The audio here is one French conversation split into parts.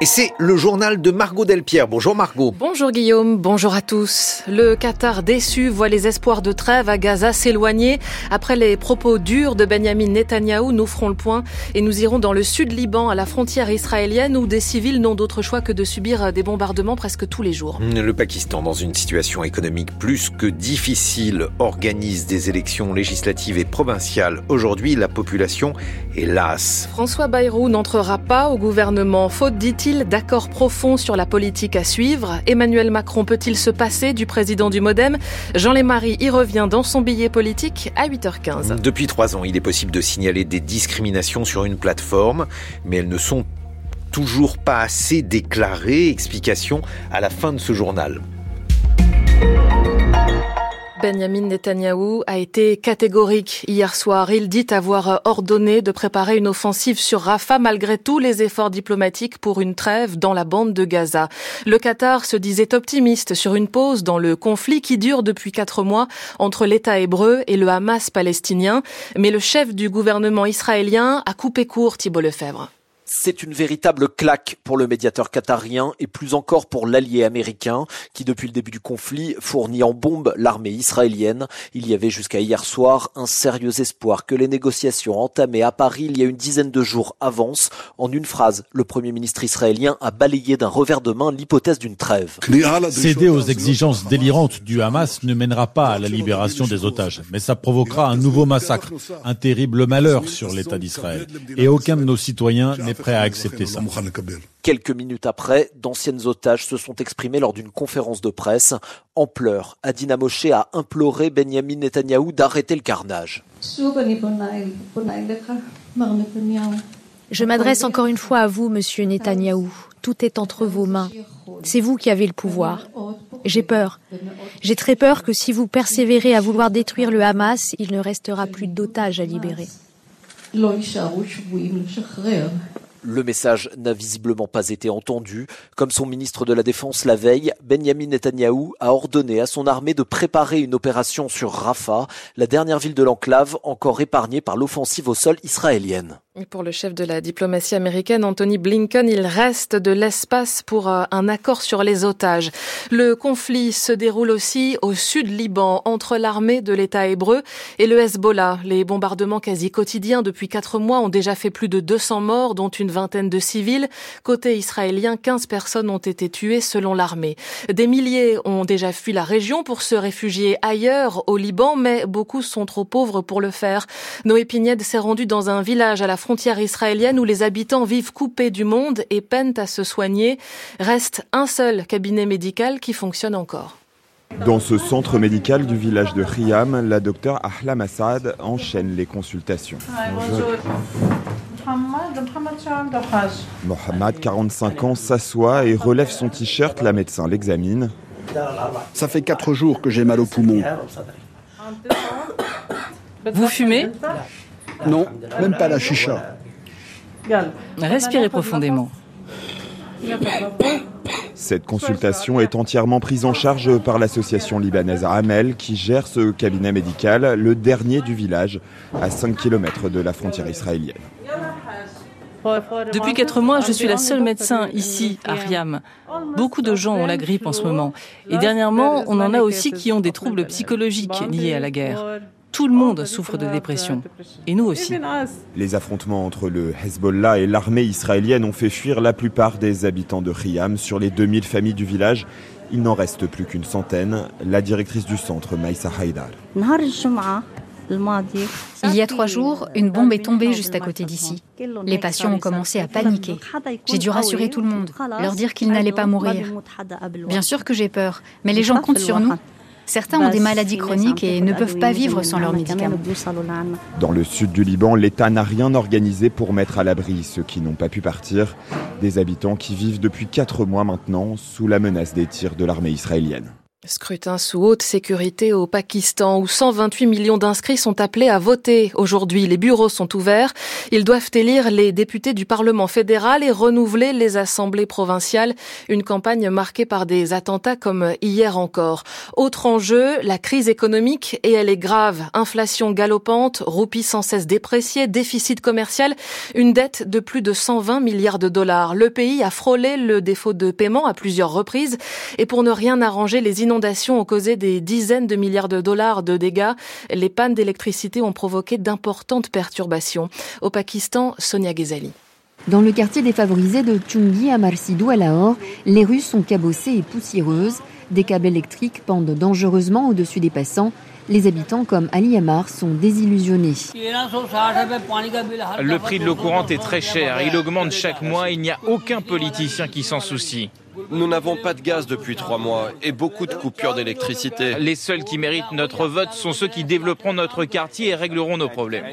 Et c'est le journal de Margot Delpierre. Bonjour Margot. Bonjour Guillaume, bonjour à tous. Le Qatar déçu voit les espoirs de trêve à Gaza s'éloigner. Après les propos durs de Benjamin Netanyahou, nous ferons le point et nous irons dans le sud Liban, à la frontière israélienne, où des civils n'ont d'autre choix que de subir des bombardements presque tous les jours. Le Pakistan, dans une situation économique plus que difficile, organise des élections législatives et provinciales. Aujourd'hui, la population est lasse. François Bayrou n'entrera pas au gouvernement, faute, dit-il, d'accord profond sur la politique à suivre? Emmanuel Macron peut-il se passer du président du Modem? Jean Lémarie y revient dans son billet politique à 8h15. Depuis trois ans, il est possible de signaler des discriminations sur une plateforme, mais elles ne sont toujours pas assez déclarées. Explication à la fin de ce journal. Benjamin Netanyahou a été catégorique hier soir. Il dit avoir ordonné de préparer une offensive sur Rafah malgré tous les efforts diplomatiques pour une trêve dans la bande de Gaza. Le Qatar se disait optimiste sur une pause dans le conflit qui dure depuis quatre mois entre l'État hébreu et le Hamas palestinien. Mais le chef du gouvernement israélien a coupé court Thibault Lefebvre. C'est une véritable claque pour le médiateur qatarien et plus encore pour l'allié américain qui, depuis le début du conflit, fournit en bombe l'armée israélienne. Il y avait jusqu'à hier soir un sérieux espoir que les négociations entamées à Paris il y a une dizaine de jours avancent. En une phrase, le premier ministre israélien a balayé d'un revers de main l'hypothèse d'une trêve. Céder aux exigences délirantes du Hamas ne mènera pas à la libération des otages, mais ça provoquera un nouveau massacre, un terrible malheur sur l'État d'Israël. Et aucun de nos citoyens n'est prêt à accepter ça. Quelques minutes après, d'anciennes otages se sont exprimés lors d'une conférence de presse. En pleurs, Adina Moshe a imploré Benjamin Netanyahou d'arrêter le carnage. Je m'adresse encore une fois à vous, monsieur Netanyahou. Tout est entre vos mains. C'est vous qui avez le pouvoir. J'ai peur. J'ai très peur que si vous persévérez à vouloir détruire le Hamas, il ne restera plus d'otages à libérer. Le message n'a visiblement pas été entendu. Comme son ministre de la Défense la veille, Benjamin Netanyahou a ordonné à son armée de préparer une opération sur Rafah, la dernière ville de l'enclave encore épargnée par l'offensive au sol israélienne. Pour le chef de la diplomatie américaine, Anthony Blinken, il reste de l'espace pour euh, un accord sur les otages. Le conflit se déroule aussi au sud Liban, entre l'armée de l'État hébreu et le Hezbollah. Les bombardements quasi quotidiens depuis quatre mois ont déjà fait plus de 200 morts, dont une vingtaine de civils. Côté israélien, 15 personnes ont été tuées selon l'armée. Des milliers ont déjà fui la région pour se réfugier ailleurs au Liban, mais beaucoup sont trop pauvres pour le faire. Noé Pignède s'est rendu dans un village à la frontière israélienne où les habitants vivent coupés du monde et peinent à se soigner. Reste un seul cabinet médical qui fonctionne encore. Dans ce centre médical du village de Riyam, la docteure Ahlam Assad enchaîne les consultations. Mohamed, 45 ans, s'assoit et relève son t-shirt. La médecin l'examine. Ça fait 4 jours que j'ai mal aux poumons. Vous fumez? Non, même pas la chicha. Respirez profondément. Cette consultation est entièrement prise en charge par l'association libanaise Amel qui gère ce cabinet médical, le dernier du village, à 5 km de la frontière israélienne. Depuis quatre mois, je suis la seule médecin ici, à Riam. Beaucoup de gens ont la grippe en ce moment. Et dernièrement, on en a aussi qui ont des troubles psychologiques liés à la guerre. Tout le monde souffre de dépression. Et nous aussi. Les affrontements entre le Hezbollah et l'armée israélienne ont fait fuir la plupart des habitants de Riam. Sur les 2000 familles du village, il n'en reste plus qu'une centaine. La directrice du centre, Maïsa Haïdar. Il y a trois jours, une bombe est tombée juste à côté d'ici. Les patients ont commencé à paniquer. J'ai dû rassurer tout le monde, leur dire qu'ils n'allaient pas mourir. Bien sûr que j'ai peur, mais les gens comptent sur nous. Certains ont des maladies chroniques et ne peuvent pas vivre sans leurs médicaments. Dans le sud du Liban, l'État n'a rien organisé pour mettre à l'abri ceux qui n'ont pas pu partir. Des habitants qui vivent depuis quatre mois maintenant sous la menace des tirs de l'armée israélienne. Scrutin sous haute sécurité au Pakistan où 128 millions d'inscrits sont appelés à voter. Aujourd'hui, les bureaux sont ouverts. Ils doivent élire les députés du Parlement fédéral et renouveler les assemblées provinciales. Une campagne marquée par des attentats comme hier encore. Autre enjeu, la crise économique et elle est grave. Inflation galopante, roupie sans cesse dépréciée, déficit commercial, une dette de plus de 120 milliards de dollars. Le pays a frôlé le défaut de paiement à plusieurs reprises et pour ne rien arranger les inondations ont causé des dizaines de milliards de dollars de dégâts. Les pannes d'électricité ont provoqué d'importantes perturbations. Au Pakistan, Sonia Ghezali. Dans le quartier défavorisé de Chungi à Marsidou à Lahore, les rues sont cabossées et poussiéreuses. Des câbles électriques pendent dangereusement au-dessus des passants. Les habitants comme Ali Amar sont désillusionnés. Le prix de l'eau courante est très cher. Il augmente chaque mois. Il n'y a aucun politicien qui s'en soucie. Nous n'avons pas de gaz depuis trois mois et beaucoup de coupures d'électricité. Les seuls qui méritent notre vote sont ceux qui développeront notre quartier et régleront nos problèmes.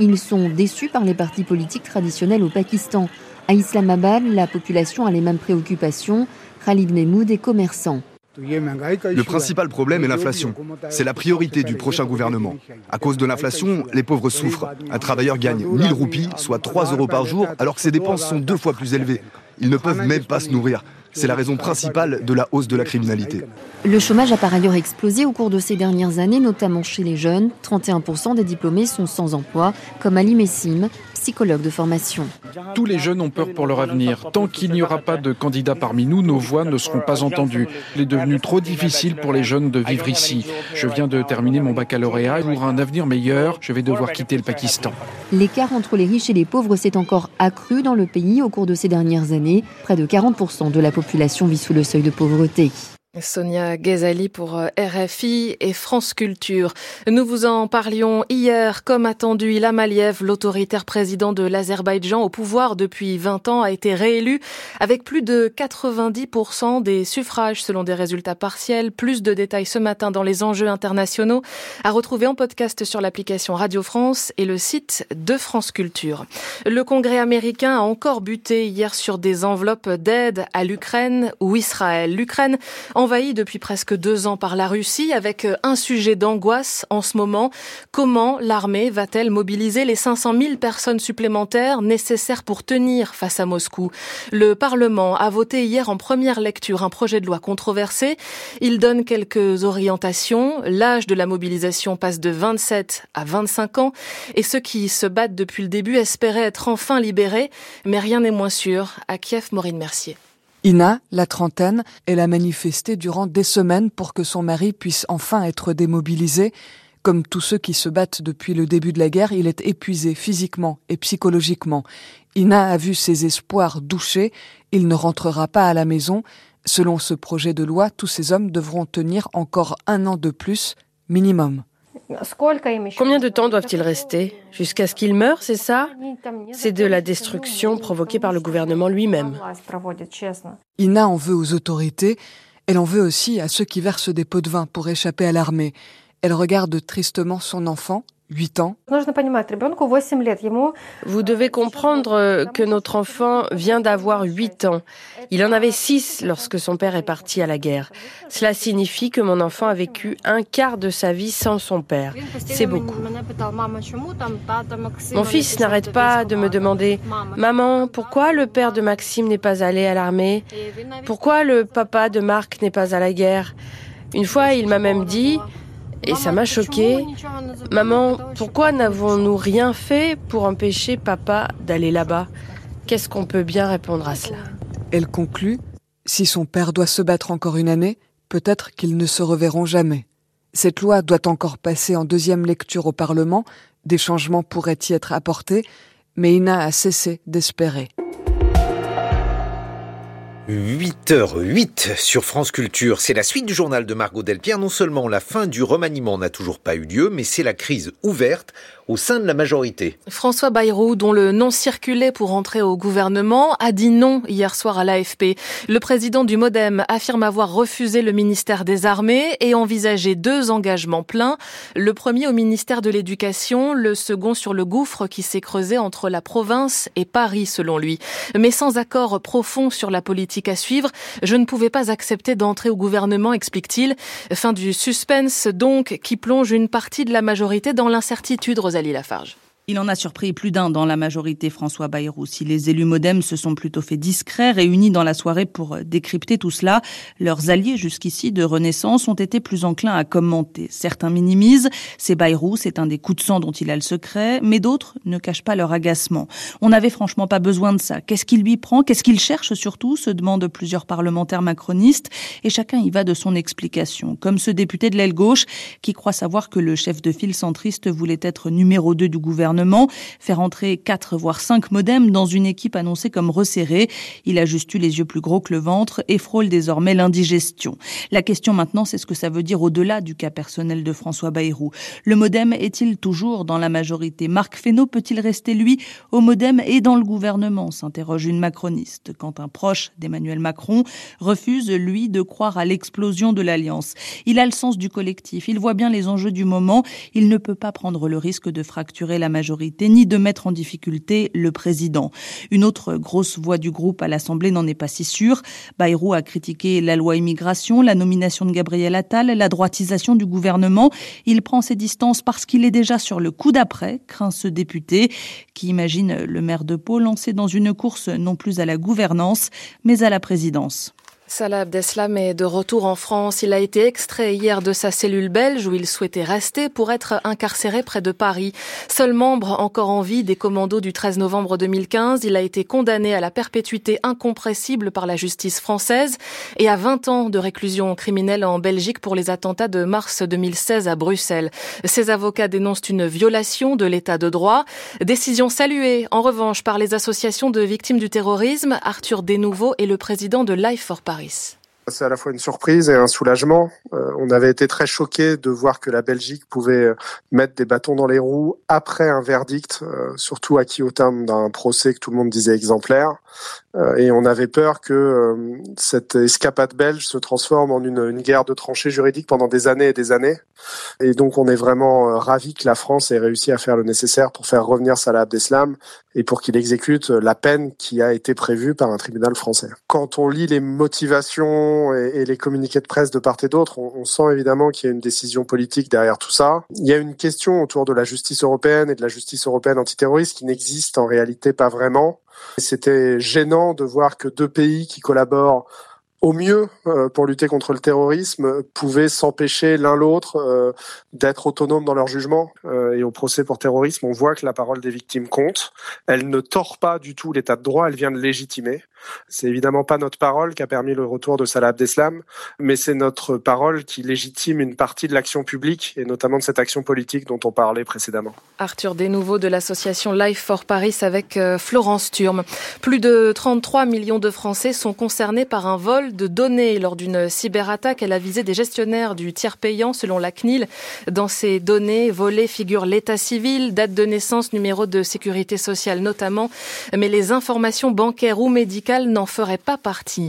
Ils sont déçus par les partis politiques traditionnels au Pakistan. À Islamabad, la population a les mêmes préoccupations. Khalid Mehmoud est commerçant. Le principal problème est l'inflation. C'est la priorité du prochain gouvernement. À cause de l'inflation, les pauvres souffrent. Un travailleur gagne 1000 roupies, soit 3 euros par jour, alors que ses dépenses sont deux fois plus élevées. Ils ne peuvent même pas se nourrir. C'est la raison principale de la hausse de la criminalité. Le chômage a par ailleurs explosé au cours de ces dernières années, notamment chez les jeunes. 31% des diplômés sont sans emploi, comme Ali Messim, psychologue de formation. Tous les jeunes ont peur pour leur avenir. Tant qu'il n'y aura pas de candidats parmi nous, nos voix ne seront pas entendues. Il est devenu trop difficile pour les jeunes de vivre ici. Je viens de terminer mon baccalauréat. Pour un avenir meilleur, je vais devoir quitter le Pakistan. L'écart entre les riches et les pauvres s'est encore accru dans le pays au cours de ces dernières années. Près de 40% de la population vit sous le seuil de pauvreté. Sonia Ghezali pour euh, RFI et France Culture. Nous vous en parlions hier. Comme attendu, Ilham Aliyev, l'autoritaire président de l'Azerbaïdjan au pouvoir depuis 20 ans, a été réélu avec plus de 90% des suffrages selon des résultats partiels. Plus de détails ce matin dans les enjeux internationaux à retrouver en podcast sur l'application Radio France et le site de France Culture. Le Congrès américain a encore buté hier sur des enveloppes d'aide à l'Ukraine ou Israël. L'Ukraine envahi depuis presque deux ans par la Russie avec euh, un sujet d'angoisse en ce moment. Comment l'armée va-t-elle mobiliser les 500 000 personnes supplémentaires nécessaires pour tenir face à Moscou? Le Parlement a voté hier en première lecture un projet de loi controversé. Il donne quelques orientations. L'âge de la mobilisation passe de 27 à 25 ans et ceux qui se battent depuis le début espéraient être enfin libérés. Mais rien n'est moins sûr. À Kiev, Maureen Mercier. Ina, la trentaine, elle a manifesté durant des semaines pour que son mari puisse enfin être démobilisé. Comme tous ceux qui se battent depuis le début de la guerre, il est épuisé physiquement et psychologiquement. Ina a vu ses espoirs douchés, il ne rentrera pas à la maison. Selon ce projet de loi, tous ces hommes devront tenir encore un an de plus, minimum. Combien de temps doivent-ils rester? Jusqu'à ce qu'ils meurent, c'est ça? C'est de la destruction provoquée par le gouvernement lui-même. Ina en veut aux autorités, elle en veut aussi à ceux qui versent des pots de vin pour échapper à l'armée. Elle regarde tristement son enfant, 8 ans. Vous devez comprendre que notre enfant vient d'avoir 8 ans. Il en avait 6 lorsque son père est parti à la guerre. Cela signifie que mon enfant a vécu un quart de sa vie sans son père. C'est beaucoup. Mon fils n'arrête pas de me demander Maman, pourquoi le père de Maxime n'est pas allé à l'armée? Pourquoi le papa de Marc n'est pas à la guerre? Une fois, il m'a même dit et ça m'a choqué. Maman, pourquoi n'avons-nous rien fait pour empêcher papa d'aller là-bas? Qu'est-ce qu'on peut bien répondre à cela? Elle conclut, si son père doit se battre encore une année, peut-être qu'ils ne se reverront jamais. Cette loi doit encore passer en deuxième lecture au Parlement, des changements pourraient y être apportés, mais Ina a cessé d'espérer. 8h08 sur France Culture. C'est la suite du journal de Margot Delpierre. Non seulement la fin du remaniement n'a toujours pas eu lieu, mais c'est la crise ouverte au sein de la majorité. François Bayrou, dont le nom circulait pour entrer au gouvernement, a dit non hier soir à l'AFP. Le président du Modem affirme avoir refusé le ministère des Armées et envisagé deux engagements pleins. Le premier au ministère de l'Éducation, le second sur le gouffre qui s'est creusé entre la province et Paris, selon lui. Mais sans accord profond sur la politique à suivre. Je ne pouvais pas accepter d'entrer au gouvernement, explique-t-il. Fin du suspense, donc, qui plonge une partie de la majorité dans l'incertitude, Rosalie Lafarge. Il en a surpris plus d'un dans la majorité, François Bayrou. Si les élus modem se sont plutôt fait discrets, réunis dans la soirée pour décrypter tout cela, leurs alliés jusqu'ici de Renaissance ont été plus enclins à commenter. Certains minimisent, c'est Bayrou, c'est un des coups de sang dont il a le secret, mais d'autres ne cachent pas leur agacement. On n'avait franchement pas besoin de ça. Qu'est-ce qu'il lui prend? Qu'est-ce qu'il cherche surtout? se demandent plusieurs parlementaires macronistes, et chacun y va de son explication. Comme ce député de l'aile gauche qui croit savoir que le chef de file centriste voulait être numéro 2 du gouvernement faire entrer 4 voire 5 modems dans une équipe annoncée comme resserrée. Il a juste eu les yeux plus gros que le ventre et frôle désormais l'indigestion. La question maintenant, c'est ce que ça veut dire au-delà du cas personnel de François Bayrou. Le modem est-il toujours dans la majorité? Marc Fesneau peut-il rester, lui, au modem et dans le gouvernement? S'interroge une macroniste. Quand un proche d'Emmanuel Macron refuse, lui, de croire à l'explosion de l'alliance. Il a le sens du collectif, il voit bien les enjeux du moment, il ne peut pas prendre le risque de fracturer la majorité ni de mettre en difficulté le président. Une autre grosse voix du groupe à l'Assemblée n'en est pas si sûre. Bayrou a critiqué la loi immigration, la nomination de Gabriel Attal, la droitisation du gouvernement. Il prend ses distances parce qu'il est déjà sur le coup d'après, craint ce député, qui imagine le maire de Pau lancé dans une course non plus à la gouvernance, mais à la présidence. Salah Abdeslam est de retour en France. Il a été extrait hier de sa cellule belge où il souhaitait rester pour être incarcéré près de Paris. Seul membre encore en vie des commandos du 13 novembre 2015, il a été condamné à la perpétuité incompressible par la justice française et à 20 ans de réclusion criminelle en Belgique pour les attentats de mars 2016 à Bruxelles. Ses avocats dénoncent une violation de l'état de droit. Décision saluée en revanche par les associations de victimes du terrorisme. Arthur Desnouveau est le président de Life for Paris. C'est à la fois une surprise et un soulagement. Euh, on avait été très choqués de voir que la Belgique pouvait euh, mettre des bâtons dans les roues après un verdict, euh, surtout acquis au terme d'un procès que tout le monde disait exemplaire. Euh, et on avait peur que euh, cette escapade belge se transforme en une, une, guerre de tranchées juridiques pendant des années et des années. Et donc on est vraiment euh, ravis que la France ait réussi à faire le nécessaire pour faire revenir Salah Abdeslam et pour qu'il exécute la peine qui a été prévue par un tribunal français. Quand on lit les motivations et, et les communiqués de presse de part et d'autre, on, on, sent évidemment qu'il y a une décision politique derrière tout ça. Il y a une question autour de la justice européenne et de la justice européenne antiterroriste qui n'existe en réalité pas vraiment. C'était gênant de voir que deux pays qui collaborent au mieux euh, pour lutter contre le terrorisme pouvaient s'empêcher l'un l'autre euh, d'être autonomes dans leur jugement. Euh, et au procès pour terrorisme, on voit que la parole des victimes compte. Elle ne tord pas du tout l'état de droit, elle vient de légitimer. C'est évidemment pas notre parole qui a permis le retour de Salah Abdeslam, mais c'est notre parole qui légitime une partie de l'action publique et notamment de cette action politique dont on parlait précédemment. Arthur Desnouveau de l'association Life for Paris avec Florence Turme. Plus de 33 millions de Français sont concernés par un vol de données lors d'une cyberattaque. Elle a visé des gestionnaires du tiers payant selon la CNIL. Dans ces données volées figurent l'état civil, date de naissance, numéro de sécurité sociale notamment, mais les informations bancaires ou médicales n'en feraient pas partie.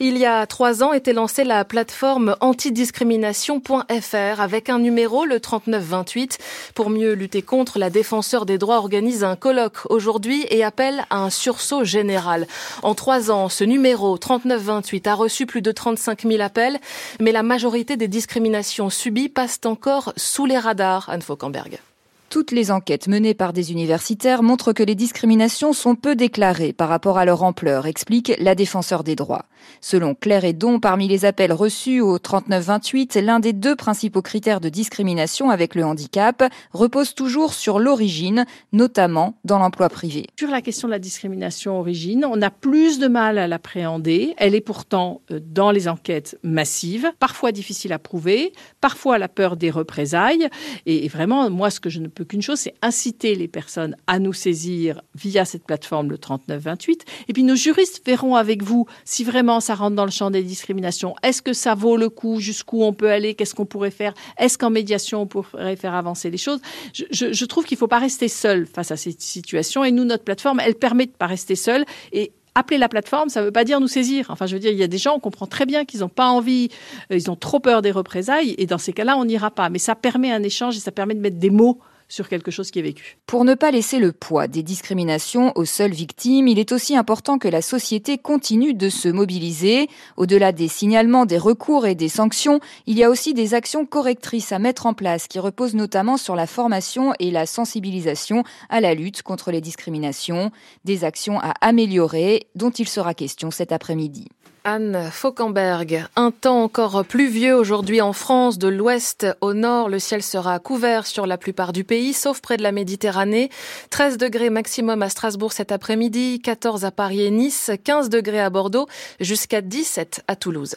Il y a trois ans était lancée la plateforme antidiscrimination.fr avec un numéro, le 3928. Pour mieux lutter contre, la défenseur des droits organise un colloque aujourd'hui et appelle à un sursaut général. En trois ans, ce numéro 3928 a reçu plus de 35 000 appels, mais la majorité des discriminations subies passent encore sous les radars, Anne Fauquemberg. Toutes les enquêtes menées par des universitaires montrent que les discriminations sont peu déclarées par rapport à leur ampleur, explique la défenseur des droits. Selon Claire Edon, parmi les appels reçus au 3928, l'un des deux principaux critères de discrimination avec le handicap repose toujours sur l'origine, notamment dans l'emploi privé. Sur la question de la discrimination origine, on a plus de mal à l'appréhender. Elle est pourtant euh, dans les enquêtes massives, parfois difficile à prouver, parfois la peur des représailles. Et vraiment, moi, ce que je ne peux qu'une chose, c'est inciter les personnes à nous saisir via cette plateforme le 3928. Et puis nos juristes verront avec vous si vraiment ça rentre dans le champ des discriminations. Est-ce que ça vaut le coup? Jusqu'où on peut aller? Qu'est-ce qu'on pourrait faire? Est-ce qu'en médiation on pourrait faire avancer les choses? Je, je, trouve qu'il ne faut pas rester seul face à cette situation. Et nous, notre plateforme, elle permet de pas rester seul. Et appeler la plateforme, ça ne veut pas dire nous saisir. Enfin, je veux dire, il y a des gens, on comprend très bien qu'ils n'ont pas envie, euh, ils ont trop peur des représailles, et dans ces cas-là, on n'ira pas. Mais ça permet un échange et ça permet de mettre des mots sur quelque chose qui est vécu. Pour ne pas laisser le poids des discriminations aux seules victimes, il est aussi important que la société continue de se mobiliser. Au-delà des signalements, des recours et des sanctions, il y a aussi des actions correctrices à mettre en place qui reposent notamment sur la formation et la sensibilisation à la lutte contre les discriminations, des actions à améliorer dont il sera question cet après-midi. Anne Fauquemberg. Un temps encore pluvieux aujourd'hui en France, de l'ouest au nord. Le ciel sera couvert sur la plupart du pays, sauf près de la Méditerranée. 13 degrés maximum à Strasbourg cet après-midi, 14 à Paris et Nice, 15 degrés à Bordeaux, jusqu'à 17 à Toulouse.